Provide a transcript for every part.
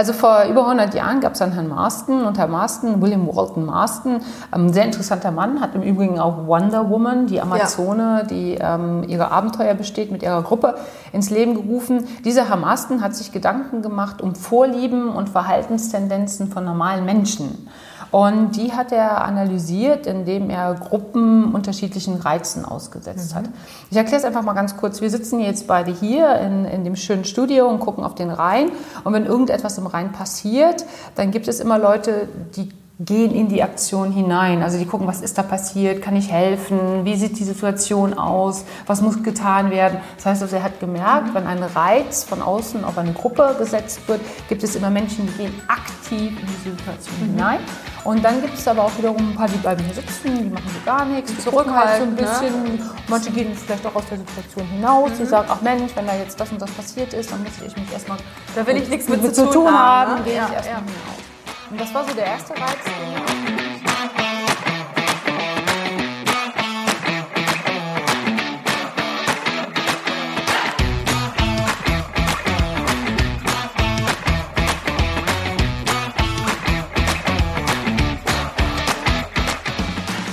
Also vor über 100 Jahren gab es einen Herrn Marston und Herr Marston, William Walton Marston, ein ähm, sehr interessanter Mann, hat im Übrigen auch Wonder Woman, die Amazone, ja. die ähm, ihre Abenteuer besteht, mit ihrer Gruppe ins Leben gerufen. Dieser Herr Marston hat sich Gedanken gemacht um Vorlieben und Verhaltenstendenzen von normalen Menschen. Und die hat er analysiert, indem er Gruppen unterschiedlichen Reizen ausgesetzt mhm. hat. Ich erkläre es einfach mal ganz kurz. Wir sitzen jetzt beide hier in, in dem schönen Studio und gucken auf den Rhein. Und wenn irgendetwas im Rhein passiert, dann gibt es immer Leute, die gehen in die Aktion hinein. Also die gucken, was ist da passiert, kann ich helfen, wie sieht die Situation aus, was muss getan werden. Das heißt also, er hat gemerkt, wenn ein Reiz von außen auf eine Gruppe gesetzt wird, gibt es immer Menschen, die gehen aktiv in diese Situation mhm. hinein. Und dann gibt es aber auch wiederum ein paar, die bleiben hier sitzen, die machen so gar nichts, die zurückhalten so ein bisschen. Ne? Manche gehen vielleicht auch aus der Situation hinaus, mhm. die sagen, ach Mensch, wenn da jetzt das und das passiert ist, dann muss ich mich erstmal da will ich nichts mit, mit, zu tun haben, haben ne? gehe ja, ich erstmal ja. hinaus. Und das war so der erste Reiz.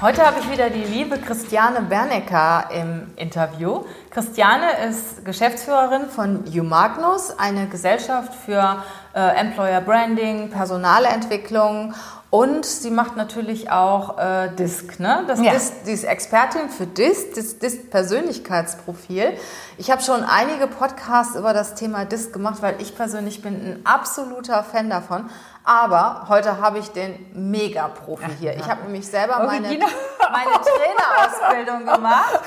Heute habe ich wieder die liebe Christiane Bernecker im Interview. Christiane ist Geschäftsführerin von Umagnus, eine Gesellschaft für äh, Employer Branding, Personalentwicklung und sie macht natürlich auch äh, DISC, ne? Das ja. DISC, die ist Expertin für DISC, das DISC-Persönlichkeitsprofil. Ich habe schon einige Podcasts über das Thema DISC gemacht, weil ich persönlich bin ein absoluter Fan davon. Aber heute habe ich den Mega-Profi hier. Ich habe nämlich selber meine, meine Trainerausbildung gemacht.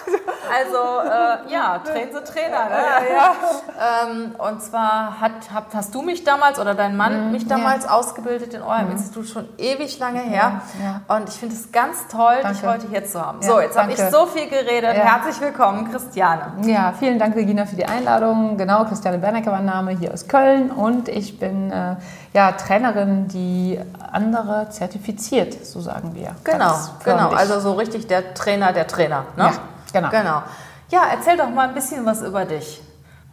Also äh, ja, Train the Trainer. Ne? Ja, ja. Ähm, und zwar hat, hast du mich damals oder dein Mann mhm, mich damals ja. ausgebildet in eurem mhm. Institut schon ewig lange her. Und ich finde es ganz toll, danke. dich heute hier zu haben. so, jetzt habe ich so viel geredet. Herzlich willkommen, Christiane. Ja, vielen Dank, Regina, für die Einladung. Genau, Christiane Bernecker mein Name hier aus Köln und ich bin äh, ja, Trainerin, die andere zertifiziert, so sagen wir. Genau, genau. Also so richtig der Trainer der Trainer. Ne? Ja, genau. genau. Ja, erzähl doch mal ein bisschen was über dich.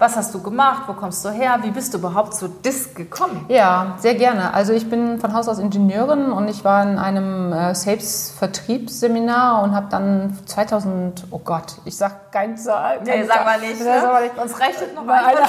Was hast du gemacht? Wo kommst du her? Wie bist du überhaupt zu DISC gekommen? Ja, sehr gerne. Also ich bin von Haus aus Ingenieurin und ich war in einem äh, Sales-Vertriebsseminar und habe dann 2000, oh Gott, ich sag keine Zahl. Nee, sag mal nicht. Ne? Sag mal nicht. Uns rechnet noch mal einer.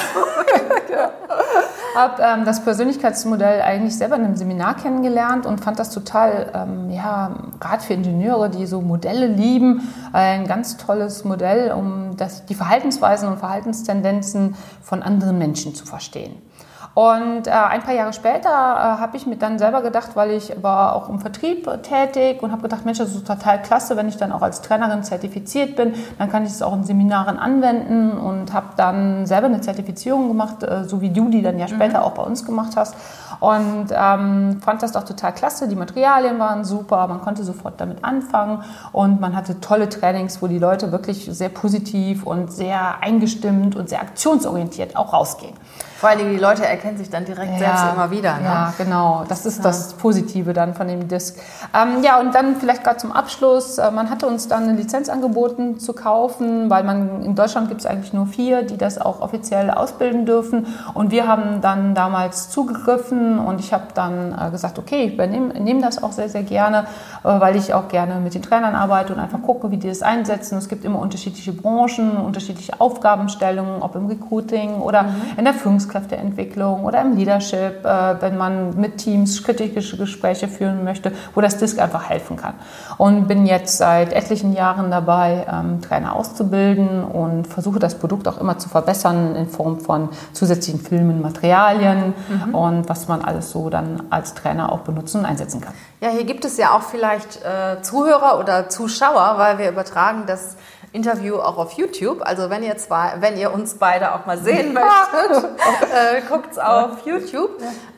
Habe ähm, das Persönlichkeitsmodell eigentlich selber in einem Seminar kennengelernt und fand das total, ähm, ja, gerade für Ingenieure, die so Modelle lieben, ein ganz tolles Modell, um das, die Verhaltensweisen und Verhaltenstendenzen von anderen Menschen zu verstehen. Und äh, ein paar Jahre später äh, habe ich mir dann selber gedacht, weil ich war auch im Vertrieb tätig und habe gedacht, Mensch, das ist total klasse, wenn ich dann auch als Trainerin zertifiziert bin, dann kann ich es auch in Seminaren anwenden und habe dann selber eine Zertifizierung gemacht, äh, so wie du die dann ja später mhm. auch bei uns gemacht hast. Und ähm, fand das doch total klasse. Die Materialien waren super, man konnte sofort damit anfangen und man hatte tolle Trainings, wo die Leute wirklich sehr positiv und sehr eingestimmt und sehr aktionsorientiert auch rausgehen. Vor allen Dingen, die Leute erkennen sich dann direkt ja, selbst immer wieder. Ne? Ja, genau. Das ist ja. das Positive dann von dem Disc. Ähm, ja, und dann vielleicht gerade zum Abschluss. Äh, man hatte uns dann eine Lizenz angeboten zu kaufen, weil man in Deutschland gibt es eigentlich nur vier, die das auch offiziell ausbilden dürfen. Und wir haben dann damals zugegriffen und ich habe dann äh, gesagt, okay, ich übernehme das auch sehr, sehr gerne, äh, weil ich auch gerne mit den Trainern arbeite und einfach gucke, wie die das einsetzen. Es gibt immer unterschiedliche Branchen, unterschiedliche Aufgabenstellungen, ob im Recruiting oder mhm. in der Führungskräfteentwicklung oder im Leadership, äh, wenn man mit Teams kritische Gespräche führen möchte, wo das DISC einfach helfen kann. Und bin jetzt seit etlichen Jahren dabei, ähm, Trainer auszubilden und versuche das Produkt auch immer zu verbessern in Form von zusätzlichen Filmen, Materialien mhm. und was man alles so dann als Trainer auch benutzen und einsetzen kann. Ja, hier gibt es ja auch vielleicht äh, Zuhörer oder Zuschauer, weil wir übertragen das Interview auch auf YouTube. Also wenn ihr zwei, wenn ihr uns beide auch mal sehen möchtet, äh, guckt's auf YouTube.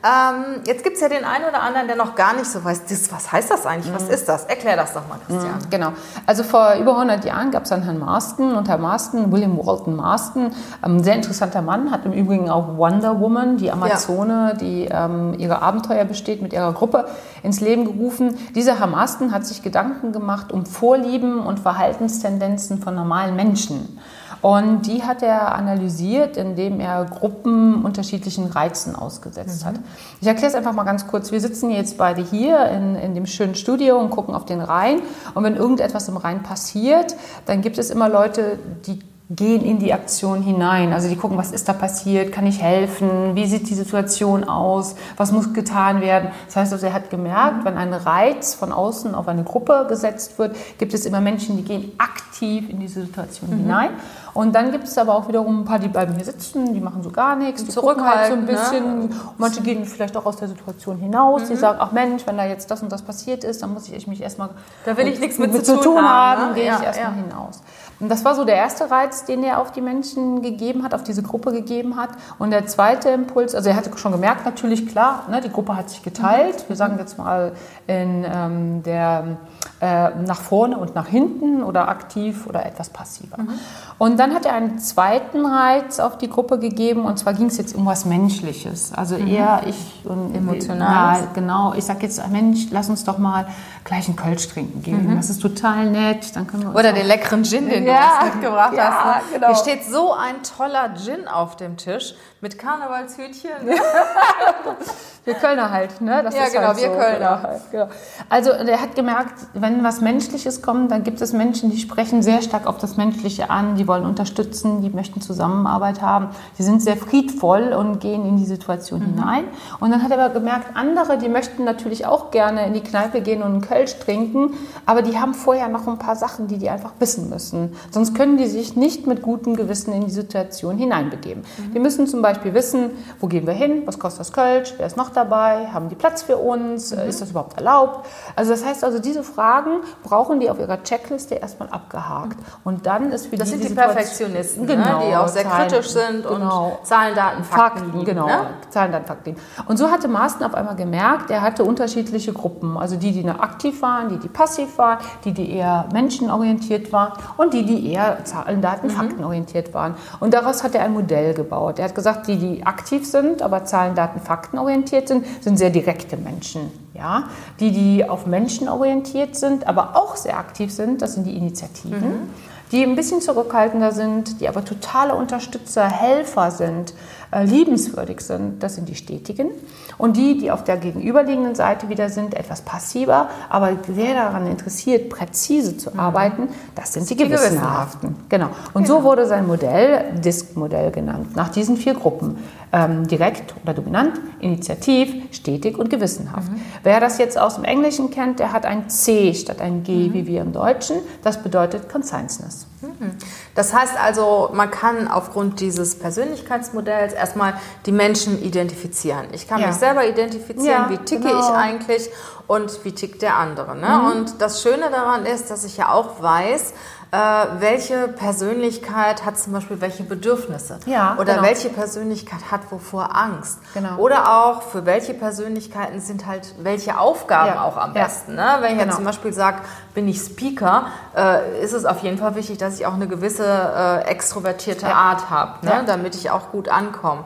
Ähm, jetzt gibt's ja den einen oder anderen, der noch gar nicht so weiß, das, was heißt das eigentlich? Was ist das? Erklär das doch mal, Christian. Mhm, genau. Also vor über 100 Jahren gab es einen Herrn Marston und Herr Marston, William Walton Marston, ein ähm, sehr interessanter Mann, hat im Übrigen auch Wonder Woman, die Amazone, ja. die ähm, ihre Abenteuer besteht, mit ihrer Gruppe ins Leben gerufen. Dieser Herr Marston hat sich Gedanken gemacht um Vorlieben und Verhaltenstendenzen von normalen Menschen. Und die hat er analysiert, indem er Gruppen unterschiedlichen Reizen ausgesetzt mhm. hat. Ich erkläre es einfach mal ganz kurz. Wir sitzen jetzt beide hier in, in dem schönen Studio und gucken auf den Rhein. Und wenn irgendetwas im Rhein passiert, dann gibt es immer Leute, die gehen in die Aktion hinein. Also die gucken, was ist da passiert, kann ich helfen, wie sieht die Situation aus, was muss getan werden. Das heißt also, er hat gemerkt, wenn ein Reiz von außen auf eine Gruppe gesetzt wird, gibt es immer Menschen, die gehen aktiv in diese Situation mhm. hinein. Und dann gibt es aber auch wiederum ein paar, die bleiben hier sitzen, die machen so gar nichts, die zurückhalten halt so ein bisschen. Ne? Manche gehen vielleicht auch aus der Situation hinaus, mhm. die sagen, ach Mensch, wenn da jetzt das und das passiert ist, dann muss ich mich erstmal, da will ich nichts mit, mit zu tun haben, haben ne? gehe ja, ich erstmal ja. hinaus. Und das war so der erste Reiz, den er auf die Menschen gegeben hat, auf diese Gruppe gegeben hat. Und der zweite Impuls, also er hatte schon gemerkt, natürlich klar, ne, die Gruppe hat sich geteilt. Wir sagen jetzt mal in ähm, der äh, nach vorne und nach hinten oder aktiv oder etwas passiver. Mhm. Und dann hat er einen zweiten Reiz auf die Gruppe gegeben und zwar ging es jetzt um was Menschliches. Also mhm. eher ich und emotional. genau. Ich sage jetzt, Mensch, lass uns doch mal gleich einen Kölsch trinken gehen. Mhm. Das ist total nett. Dann können wir Oder den leckeren Gin, den ja, du mitgebracht ja, hast. Ne? Genau. Hier steht so ein toller Gin auf dem Tisch mit Karnevalshütchen. wir Kölner halt, ne? Das ja, genau, halt wir so. Kölner. Genau, halt, genau. Also der hat gemerkt, wenn was Menschliches kommt, dann gibt es Menschen, die sprechen sehr stark auf das Menschliche an, die wollen unterstützen, die möchten Zusammenarbeit haben, die sind sehr friedvoll und gehen in die Situation mhm. hinein. Und dann hat er aber gemerkt, andere, die möchten natürlich auch gerne in die Kneipe gehen und einen Kölsch trinken, aber die haben vorher noch ein paar Sachen, die die einfach wissen müssen. Sonst können die sich nicht mit gutem Gewissen in die Situation hineinbegeben. Mhm. Die müssen zum Beispiel wissen, wo gehen wir hin, was kostet das Kölsch, wer ist noch dabei, haben die Platz für uns, mhm. ist das überhaupt erlaubt? Also das heißt also, diese Fragen brauchen die auf ihrer Checkliste erstmal abgehakt. Und dann ist für Das sind die, die Perfektionisten, genau, ne? die auch sehr Zahlen, kritisch sind genau. und Zahlen, Daten, Fakten, Fakten lieben, genau, ne? Zahlen, Daten, Fakten. Und so hatte Maaßen auf einmal gemerkt, er hatte unterschiedliche Gruppen, also die, die aktiv waren, die, die passiv waren, die, die eher menschenorientiert waren und die, die eher Zahlen, Daten, mhm. Fakten orientiert waren. Und daraus hat er ein Modell gebaut. Er hat gesagt, die, die aktiv sind, aber Zahlen, Daten, Fakten orientiert sind, sind sehr direkte Menschen. Ja? Die, die auf Menschen orientiert sind, aber auch sehr aktiv sind, das sind die Initiativen. Mhm. Die ein bisschen zurückhaltender sind, die aber totale Unterstützer, Helfer sind, liebenswürdig sind, das sind die Stetigen. Und die, die auf der gegenüberliegenden Seite wieder sind, etwas passiver, aber sehr daran interessiert, präzise zu mhm. arbeiten, das sind die, die Gewissenhaften. Genau. Und genau. so wurde sein Modell Disk-Modell genannt, nach diesen vier Gruppen. Ähm, direkt oder dominant, initiativ, stetig und gewissenhaft. Mhm. Wer das jetzt aus dem Englischen kennt, der hat ein C statt ein G mhm. wie wir im Deutschen. Das bedeutet Conscientiousness. Mhm. Das heißt also, man kann aufgrund dieses Persönlichkeitsmodells erstmal die Menschen identifizieren. Ich kann ja. mich selber identifizieren, ja, wie ticke genau. ich eigentlich und wie tickt der andere. Ne? Mhm. Und das Schöne daran ist, dass ich ja auch weiß, äh, welche Persönlichkeit hat zum Beispiel welche Bedürfnisse ja, oder genau. welche Persönlichkeit hat wovor Angst genau. oder auch für welche Persönlichkeiten sind halt welche Aufgaben ja. auch am besten. Ne? Wenn ich genau. jetzt zum Beispiel sage, bin ich Speaker, äh, ist es auf jeden Fall wichtig, dass ich auch eine gewisse äh, extrovertierte ja. Art habe, ne? damit ich auch gut ankomme.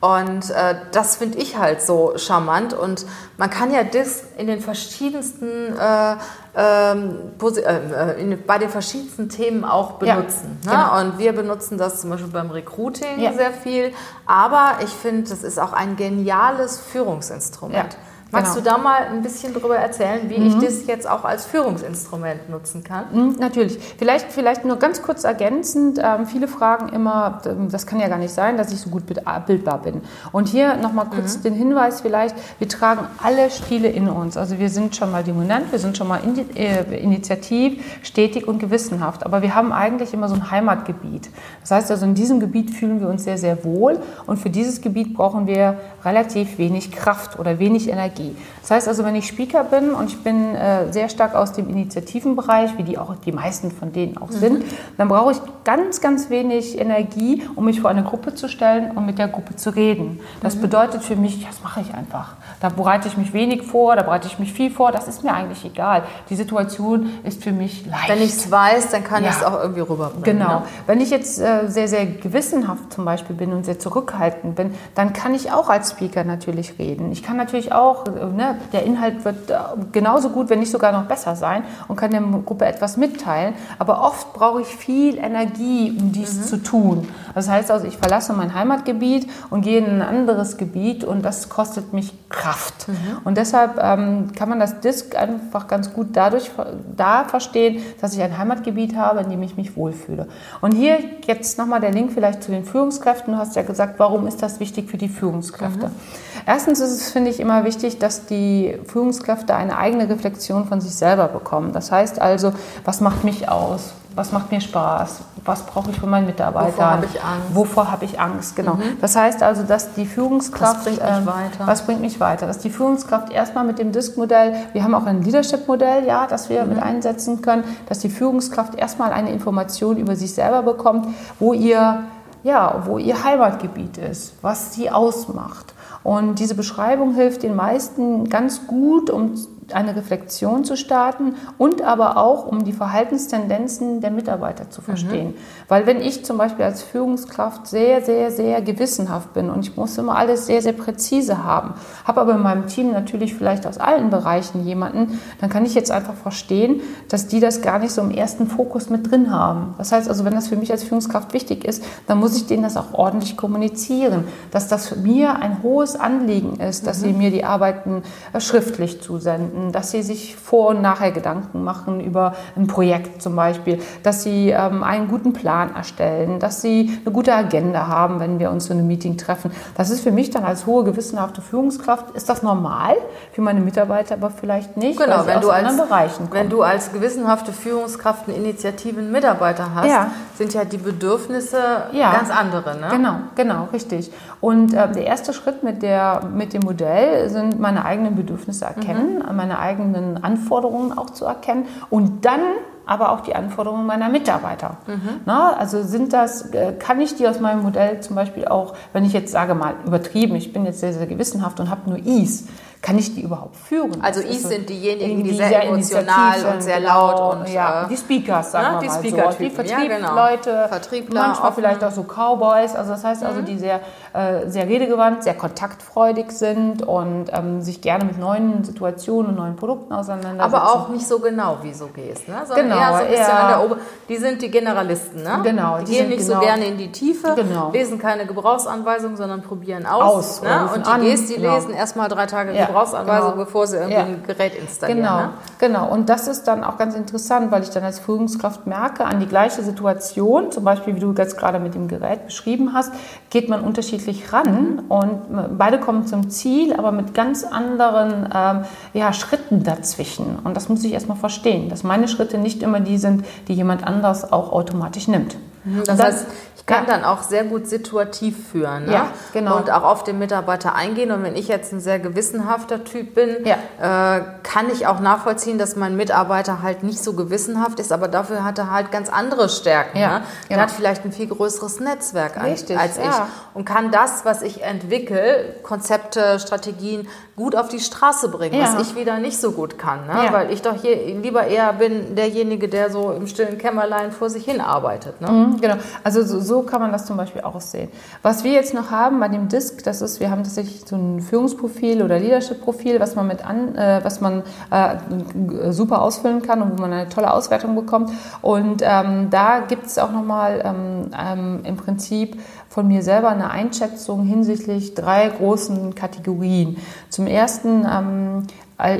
Und äh, das finde ich halt so charmant. Und man kann ja das in den verschiedensten, äh, ähm, äh, in, bei den verschiedensten Themen auch benutzen. Ja, ne? genau. Und wir benutzen das zum Beispiel beim Recruiting ja. sehr viel. Aber ich finde, das ist auch ein geniales Führungsinstrument. Ja. Magst genau. du da mal ein bisschen darüber erzählen, wie mhm. ich das jetzt auch als Führungsinstrument nutzen kann? Mhm, natürlich. Vielleicht, vielleicht nur ganz kurz ergänzend. Ähm, viele fragen immer, ähm, das kann ja gar nicht sein, dass ich so gut bildbar bin. Und hier nochmal kurz mhm. den Hinweis vielleicht, wir tragen alle Stile in uns. Also wir sind schon mal dominant, wir sind schon mal äh, initiativ, stetig und gewissenhaft. Aber wir haben eigentlich immer so ein Heimatgebiet. Das heißt also, in diesem Gebiet fühlen wir uns sehr, sehr wohl. Und für dieses Gebiet brauchen wir relativ wenig Kraft oder wenig Energie Energie. Das heißt also, wenn ich Speaker bin und ich bin äh, sehr stark aus dem Initiativenbereich, wie die auch die meisten von denen auch sind, mhm. dann brauche ich ganz, ganz wenig Energie, um mich vor eine Gruppe zu stellen und mit der Gruppe zu reden. Das mhm. bedeutet für mich, das mache ich einfach. Da bereite ich mich wenig vor, da bereite ich mich viel vor, das ist mir eigentlich egal. Die Situation ist für mich leicht. Wenn ich es weiß, dann kann ja. ich es auch irgendwie rüberbringen. Genau. Ne? Wenn ich jetzt äh, sehr, sehr gewissenhaft zum Beispiel bin und sehr zurückhaltend bin, dann kann ich auch als Speaker natürlich reden. Ich kann natürlich auch, ne, der Inhalt wird äh, genauso gut, wenn nicht sogar noch besser sein und kann der Gruppe etwas mitteilen. Aber oft brauche ich viel Energie, um dies mhm. zu tun. Das heißt also, ich verlasse mein Heimatgebiet und gehe in ein anderes Gebiet und das kostet mich Kraft. Mhm. Und deshalb ähm, kann man das Disk einfach ganz gut dadurch da verstehen, dass ich ein Heimatgebiet habe, in dem ich mich wohlfühle. Und hier jetzt nochmal der Link vielleicht zu den Führungskräften. Du hast ja gesagt, warum ist das wichtig für die Führungskräfte? Mhm. Erstens ist es, finde ich, immer wichtig, dass die Führungskräfte eine eigene Reflexion von sich selber bekommen. Das heißt also, was macht mich aus? was macht mir Spaß, was brauche ich von meinen Mitarbeitern, wovor habe ich Angst, wovor habe ich Angst, genau. Mhm. Das heißt also, dass die Führungskraft, was bringt mich ähm, weiter, was bringt mich weiter, dass die Führungskraft erstmal mit dem Disk-Modell, wir haben auch ein Leadership-Modell, ja, das wir mhm. mit einsetzen können, dass die Führungskraft erstmal eine Information über sich selber bekommt, wo ihr ja, wo ihr Heimatgebiet ist, was sie ausmacht. Und diese Beschreibung hilft den meisten ganz gut, um eine Reflexion zu starten und aber auch, um die Verhaltenstendenzen der Mitarbeiter zu verstehen. Mhm. Weil wenn ich zum Beispiel als Führungskraft sehr, sehr, sehr gewissenhaft bin und ich muss immer alles sehr, sehr präzise haben, habe aber in meinem Team natürlich vielleicht aus allen Bereichen jemanden, dann kann ich jetzt einfach verstehen, dass die das gar nicht so im ersten Fokus mit drin haben. Das heißt also, wenn das für mich als Führungskraft wichtig ist, dann muss ich denen das auch ordentlich kommunizieren, dass das für mir ein hohes Anliegen ist, dass mhm. sie mir die Arbeiten äh, schriftlich zusenden finden, dass sie sich vor und nachher Gedanken machen über ein Projekt zum Beispiel, dass sie ähm, einen guten Plan erstellen, dass sie eine gute Agenda haben, wenn wir uns zu einem Meeting treffen. Das ist für mich dann als hohe gewissenhafte Führungskraft, ist das normal, für meine Mitarbeiter aber vielleicht nicht, genau, wenn du als, Bereichen Wenn du als gewissenhafte Führungskraft eine Initiativen Mitarbeiter hast, ja. sind ja die Bedürfnisse ja. ganz andere. Ne? Genau, genau, richtig. Und äh, der erste Schritt mit, der, mit dem Modell sind meine eigenen Bedürfnisse erkennen, mhm. Meine eigenen Anforderungen auch zu erkennen und dann aber auch die Anforderungen meiner Mitarbeiter. Mhm. Na, also sind das, äh, kann ich die aus meinem Modell zum Beispiel auch, wenn ich jetzt sage mal übertrieben, ich bin jetzt sehr, sehr gewissenhaft und habe nur Is, kann ich die überhaupt führen? Also Is so sind diejenigen, die, die sehr, sehr emotional und sehr laut genau, und ja, äh, die Speakers, sagen na, wir die mal so. Die Vertriebsleute, ja, genau. manchmal vielleicht auch so Cowboys. Also das heißt also, mhm. die sehr, äh, sehr redegewandt, sehr kontaktfreudig sind und ähm, sich gerne mit neuen Situationen und neuen Produkten auseinandersetzen. Aber auch nicht so genau, wie so gehst, ne? Sondern genau, eher so ein bisschen an der Ober Die sind die Generalisten, ne? Genau. Die, die gehen nicht genau. so gerne in die Tiefe, genau. lesen keine Gebrauchsanweisungen, sondern probieren aus. aus ne? Und die an, Gs, die genau. lesen erstmal drei Tage ja. Gebrauchsanweisung, genau. bevor sie irgendwie ja. ein Gerät installieren. Genau, ne? genau. Und das ist dann auch ganz interessant, weil ich dann als Führungskraft merke, an die gleiche Situation, zum Beispiel wie du jetzt gerade mit dem Gerät beschrieben hast, geht man unterschiedlich ran und beide kommen zum Ziel, aber mit ganz anderen ähm, ja, Schritten dazwischen. Und das muss ich erstmal verstehen, dass meine Schritte nicht immer die sind, die jemand anders auch automatisch nimmt. Mhm, das heißt, ich kann ja. dann auch sehr gut situativ führen ne? ja, genau. und auch auf den Mitarbeiter eingehen. Und wenn ich jetzt ein sehr gewissenhafter Typ bin, ja. äh, kann ich auch nachvollziehen, dass mein Mitarbeiter halt nicht so gewissenhaft ist, aber dafür hat er halt ganz andere Stärken. Ja, ne? Er genau. hat vielleicht ein viel größeres Netzwerk Richtig, als ich und kann das, was ich entwickle, Konzepte, Strategien, gut auf die Straße bringen, was ich wieder nicht so gut kann. Ne? Weil ich doch hier lieber eher bin derjenige, der so im stillen Kämmerlein vor sich hin arbeitet. Ne? Mhm, genau. Also so, so, kann man das zum Beispiel auch sehen. Was wir jetzt noch haben bei dem Disk, das ist, wir haben tatsächlich so ein Führungsprofil oder Leadership-Profil, was man mit an, äh, was man äh, super ausfüllen kann und wo man eine tolle Auswertung bekommt. Und ähm, da gibt es auch nochmal ähm, ähm, im Prinzip von mir selber eine Einschätzung hinsichtlich drei großen Kategorien. Zum ersten ähm,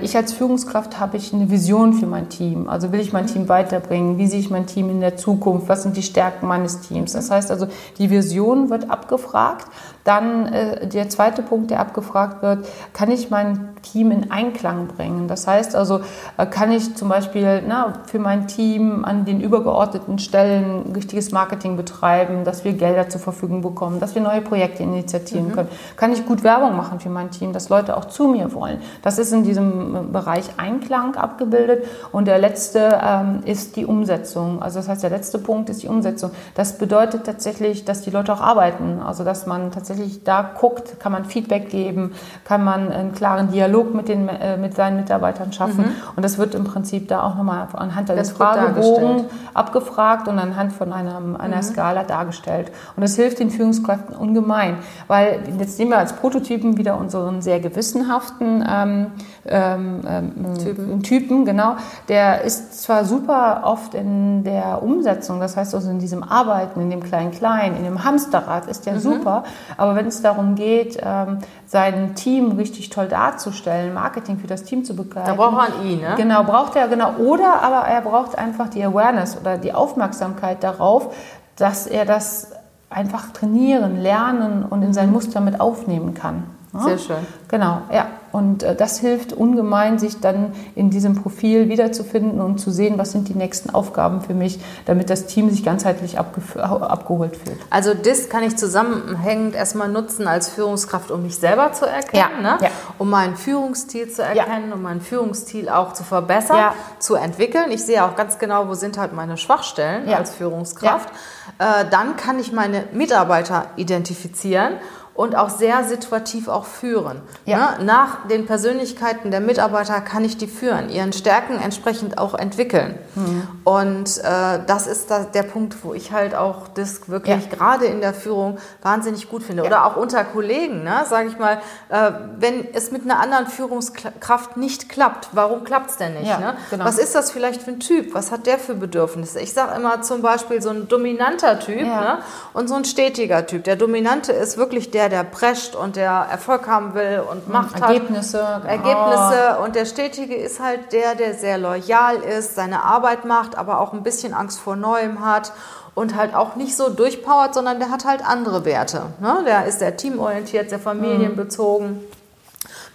ich als Führungskraft habe ich eine Vision für mein Team. Also will ich mein Team weiterbringen? Wie sehe ich mein Team in der Zukunft? Was sind die Stärken meines Teams? Das heißt also, die Vision wird abgefragt. Dann äh, der zweite Punkt, der abgefragt wird, kann ich mein Team in Einklang bringen? Das heißt also, äh, kann ich zum Beispiel na, für mein Team an den übergeordneten Stellen richtiges Marketing betreiben, dass wir Gelder zur Verfügung bekommen, dass wir neue Projekte initiieren mhm. können? Kann ich gut Werbung machen für mein Team, dass Leute auch zu mir wollen? Das ist in diesem Bereich Einklang abgebildet. Und der letzte ähm, ist die Umsetzung. Also das heißt, der letzte Punkt ist die Umsetzung. Das bedeutet tatsächlich, dass die Leute auch arbeiten. Also dass man tatsächlich da guckt, kann man Feedback geben, kann man einen klaren Dialog mit, den, äh, mit seinen Mitarbeitern schaffen. Mhm. Und das wird im Prinzip da auch nochmal anhand eines Fragebogen abgefragt und anhand von einem, einer mhm. Skala dargestellt. Und das hilft den Führungskräften ungemein, weil jetzt nehmen wir als Prototypen wieder unseren sehr gewissenhaften ähm, ähm, ähm, Typen. Typen, genau. Der ist zwar super oft in der Umsetzung, das heißt also in diesem Arbeiten, in dem Klein-Klein, in dem Hamsterrad ist der mhm. super, aber wenn es darum geht, ähm, sein Team richtig toll darzustellen, Marketing für das Team zu begleiten. Da braucht man ihn, ne? Genau, braucht er, genau. Oder aber er braucht einfach die Awareness oder die Aufmerksamkeit darauf, dass er das einfach trainieren, lernen und in sein Muster mit aufnehmen kann. Sehr schön. Genau, ja. Und äh, das hilft ungemein, sich dann in diesem Profil wiederzufinden und zu sehen, was sind die nächsten Aufgaben für mich, damit das Team sich ganzheitlich abgeholt fühlt. Also das kann ich zusammenhängend erstmal nutzen als Führungskraft, um mich selber zu erkennen, ja. Ne? Ja. um meinen Führungsstil zu erkennen, ja. um meinen Führungsstil auch zu verbessern, zu entwickeln. Ich sehe auch ganz genau, wo sind halt meine Schwachstellen als Führungskraft. Äh, dann kann ich meine Mitarbeiter identifizieren und auch sehr situativ auch führen. Ja. Ne? Nach den Persönlichkeiten der Mitarbeiter kann ich die führen, ihren Stärken entsprechend auch entwickeln. Mhm. Und äh, das ist da der Punkt, wo ich halt auch das wirklich ja. gerade in der Führung wahnsinnig gut finde. Ja. Oder auch unter Kollegen, ne? sage ich mal, äh, wenn es mit einer anderen Führungskraft nicht klappt, warum klappt es denn nicht? Ne? Genau. Was ist das vielleicht für ein Typ? Was hat der für Bedürfnisse? Ich sage immer zum Beispiel so ein dominanter Typ ne? und so ein stetiger Typ. Der Dominante ist wirklich der, der, prescht und der Erfolg haben will und hm, Macht Ergebnisse, hat. Genau. Ergebnisse. Und der Stetige ist halt der, der sehr loyal ist, seine Arbeit macht, aber auch ein bisschen Angst vor Neuem hat und halt auch nicht so durchpowert, sondern der hat halt andere Werte. Ne? Der ist sehr teamorientiert, sehr familienbezogen. Mhm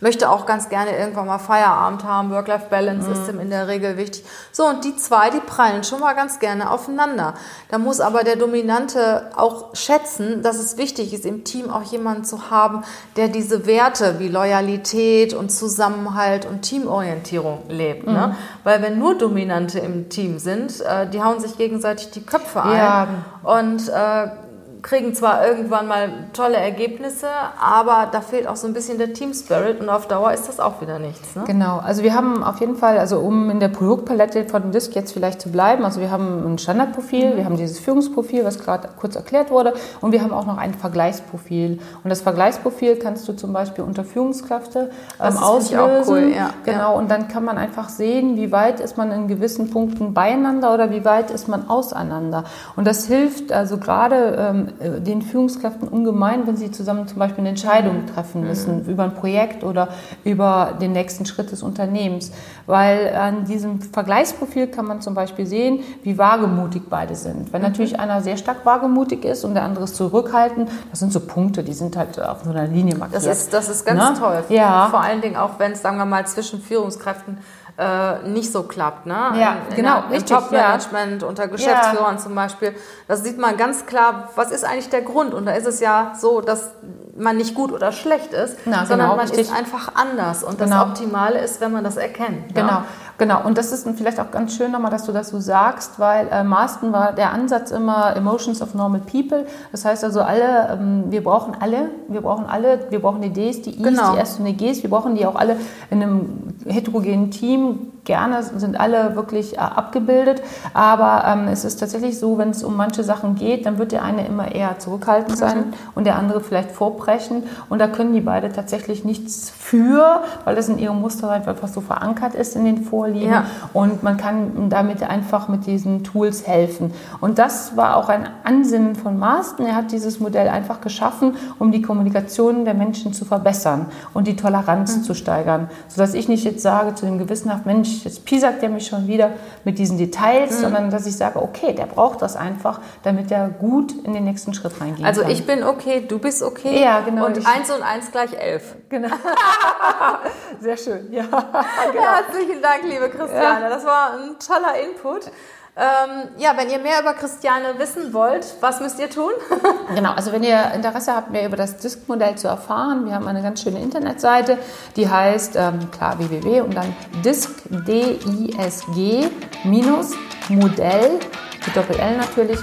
möchte auch ganz gerne irgendwann mal Feierabend haben. Work-Life-Balance mhm. ist ihm in der Regel wichtig. So, und die zwei, die prallen schon mal ganz gerne aufeinander. Da muss aber der Dominante auch schätzen, dass es wichtig ist, im Team auch jemanden zu haben, der diese Werte wie Loyalität und Zusammenhalt und Teamorientierung lebt. Ne? Mhm. Ne? Weil wenn nur Dominante im Team sind, äh, die hauen sich gegenseitig die Köpfe ein. Ja. Und äh, kriegen zwar irgendwann mal tolle Ergebnisse, aber da fehlt auch so ein bisschen der Team Spirit und auf Dauer ist das auch wieder nichts. Ne? Genau, also wir haben auf jeden Fall, also um in der Produktpalette von Disk jetzt vielleicht zu bleiben, also wir haben ein Standardprofil, mhm. wir haben dieses Führungsprofil, was gerade kurz erklärt wurde, und wir haben auch noch ein Vergleichsprofil. Und das Vergleichsprofil kannst du zum Beispiel unter Führungskräfte ähm, auslösen. Auch cool, ja. Genau, ja. und dann kann man einfach sehen, wie weit ist man in gewissen Punkten beieinander oder wie weit ist man auseinander. Und das hilft also gerade ähm, äh, den Führungskräften ungemein, wenn sie zusammen zum Beispiel eine Entscheidung treffen mhm. müssen mhm. über ein Projekt oder über den nächsten Schritt des Unternehmens. Weil an diesem Vergleichsprofil kann man zum Beispiel sehen, wie wagemutig beide sind. Wenn mhm. natürlich einer sehr stark wagemutig ist und der andere ist zurückhaltend, das sind so Punkte, die sind halt auf so einer Linie markiert. Das ist, das ist ganz? Ne? toll. Ja. Vor allen Dingen auch, wenn es, sagen wir mal, zwischen Führungskräften äh, nicht so klappt. Ne? Ja, in, genau. Der, Im Top-Management, ja. unter Geschäftsführern ja. zum Beispiel. Das sieht man ganz klar, was ist eigentlich der Grund? Und da ist es ja so, dass man nicht gut oder schlecht ist, Na, sondern genau, man richtig. ist einfach anders. Und genau. das Optimale ist, wenn man das erkennt. Genau. Ja? Genau, und das ist vielleicht auch ganz schön nochmal, dass du das so sagst, weil äh, Marston war der Ansatz immer Emotions of Normal People. Das heißt also alle, ähm, wir brauchen alle, wir brauchen alle, wir brauchen die Ds, die Is, genau. die S und die Gs, wir brauchen die auch alle in einem heterogenen Team gerne, sind alle wirklich äh, abgebildet. Aber ähm, es ist tatsächlich so, wenn es um manche Sachen geht, dann wird der eine immer eher zurückhaltend sein mhm. und der andere vielleicht vorbrechen. Und da können die beide tatsächlich nichts für, weil das in ihrem Muster einfach so verankert ist in den Vorlieben. Ja. Und man kann damit einfach mit diesen Tools helfen. Und das war auch ein Ansinnen von Marston. Er hat dieses Modell einfach geschaffen, um die Kommunikation der Menschen zu verbessern und die Toleranz mhm. zu steigern. Sodass ich nicht jetzt sage zu dem gewissenhaft, Mensch, jetzt piesackt der mich schon wieder mit diesen Details, mhm. sondern dass ich sage, okay, der braucht das einfach, damit er gut in den nächsten Schritt reingehen also kann. Also ich bin okay, du bist okay. Ja, genau. Und eins und eins gleich elf. Genau. Sehr schön, ja. Genau. Herzlichen Dank, liebe Christiane. Ja. Das war ein toller Input. Ähm, ja, wenn ihr mehr über Christiane wissen wollt, was müsst ihr tun? genau, also wenn ihr Interesse habt, mehr über das Disk-Modell zu erfahren, wir haben eine ganz schöne Internetseite, die heißt, ähm, klar, www und dann disk, D-I-S-G, minus Modell, mit Doppel-L natürlich,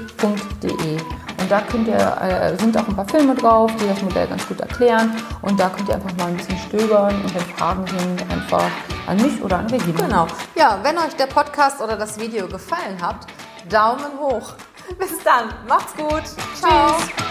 .de. Und da könnt ihr, äh, sind auch ein paar Filme drauf, die das Modell ganz gut erklären. Und da könnt ihr einfach mal ein bisschen stöbern und wenn Fragen sind, einfach an mich oder an Regina. Genau. Ja, wenn euch der Podcast oder das Video gefallen hat, Daumen hoch. Bis dann. Macht's gut. Ciao. Tschüss.